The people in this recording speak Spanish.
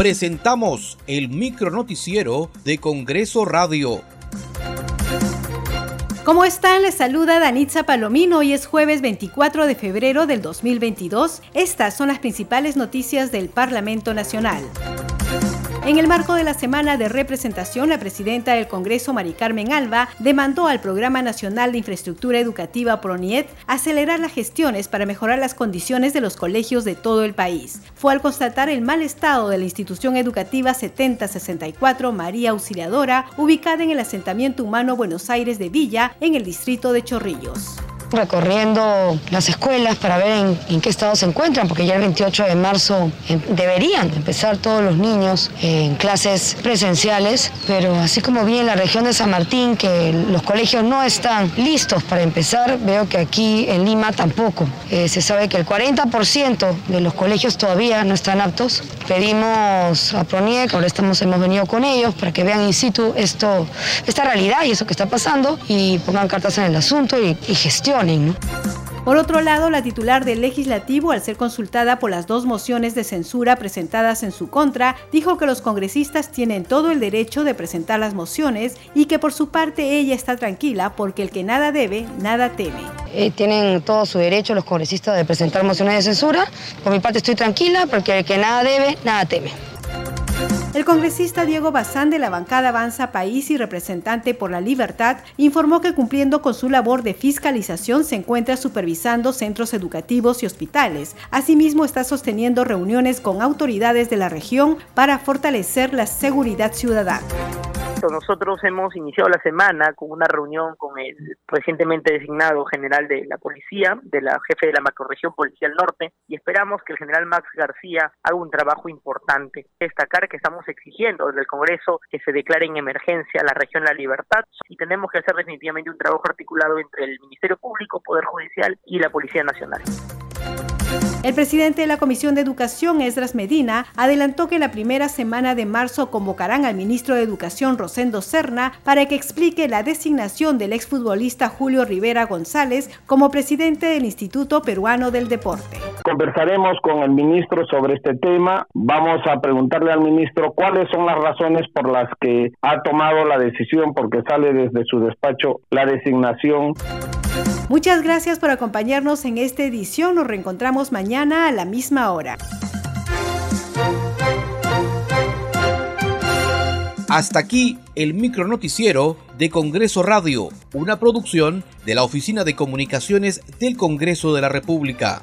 presentamos el micronoticiero de Congreso Radio. ¿Cómo están? Les saluda Danitza Palomino. Hoy es jueves 24 de febrero del 2022. Estas son las principales noticias del Parlamento Nacional. En el marco de la semana de representación, la presidenta del Congreso, Mari Carmen Alba, demandó al Programa Nacional de Infraestructura Educativa PRONIET acelerar las gestiones para mejorar las condiciones de los colegios de todo el país. Fue al constatar el mal estado de la institución educativa 7064 María Auxiliadora, ubicada en el asentamiento humano Buenos Aires de Villa, en el distrito de Chorrillos recorriendo las escuelas para ver en, qué estado se encuentran, porque ya el 28 de marzo em, deberían empezar todos los niños en clases presenciales, pero así como vi en la región de San Martín que los colegios no están listos para empezar, veo que aquí en Lima tampoco. Eh, se sabe que el 40% de los colegios todavía no están aptos. Pedimos a PRONIEC, ahora estamos, hemos venido con ellos para que vean in situ esto, esta realidad y eso que está pasando y pongan cartas en el asunto y, y por otro lado, la titular del legislativo, al ser consultada por las dos mociones de censura presentadas en su contra, dijo que los congresistas tienen todo el derecho de presentar las mociones y que por su parte ella está tranquila porque el que nada debe, nada teme. Eh, tienen todo su derecho los congresistas de presentar mociones de censura. Por mi parte estoy tranquila porque el que nada debe, nada teme. El congresista Diego Bazán de la bancada Avanza País y representante por la libertad informó que cumpliendo con su labor de fiscalización se encuentra supervisando centros educativos y hospitales. Asimismo está sosteniendo reuniones con autoridades de la región para fortalecer la seguridad ciudadana. Nosotros hemos iniciado la semana con una reunión con el recientemente designado general de la policía, de la jefe de la macroregión policial norte, y esperamos que el general Max García haga un trabajo importante. Destacar que estamos exigiendo desde el Congreso que se declare en emergencia la región La Libertad y tenemos que hacer definitivamente un trabajo articulado entre el Ministerio Público, Poder Judicial y la Policía Nacional. El presidente de la Comisión de Educación, Esdras Medina, adelantó que la primera semana de marzo convocarán al ministro de Educación, Rosendo Serna, para que explique la designación del exfutbolista Julio Rivera González como presidente del Instituto Peruano del Deporte. Conversaremos con el ministro sobre este tema. Vamos a preguntarle al ministro cuáles son las razones por las que ha tomado la decisión, porque sale desde su despacho la designación. Muchas gracias por acompañarnos en esta edición. Nos reencontramos mañana a la misma hora. Hasta aquí el micronoticiero de Congreso Radio, una producción de la Oficina de Comunicaciones del Congreso de la República.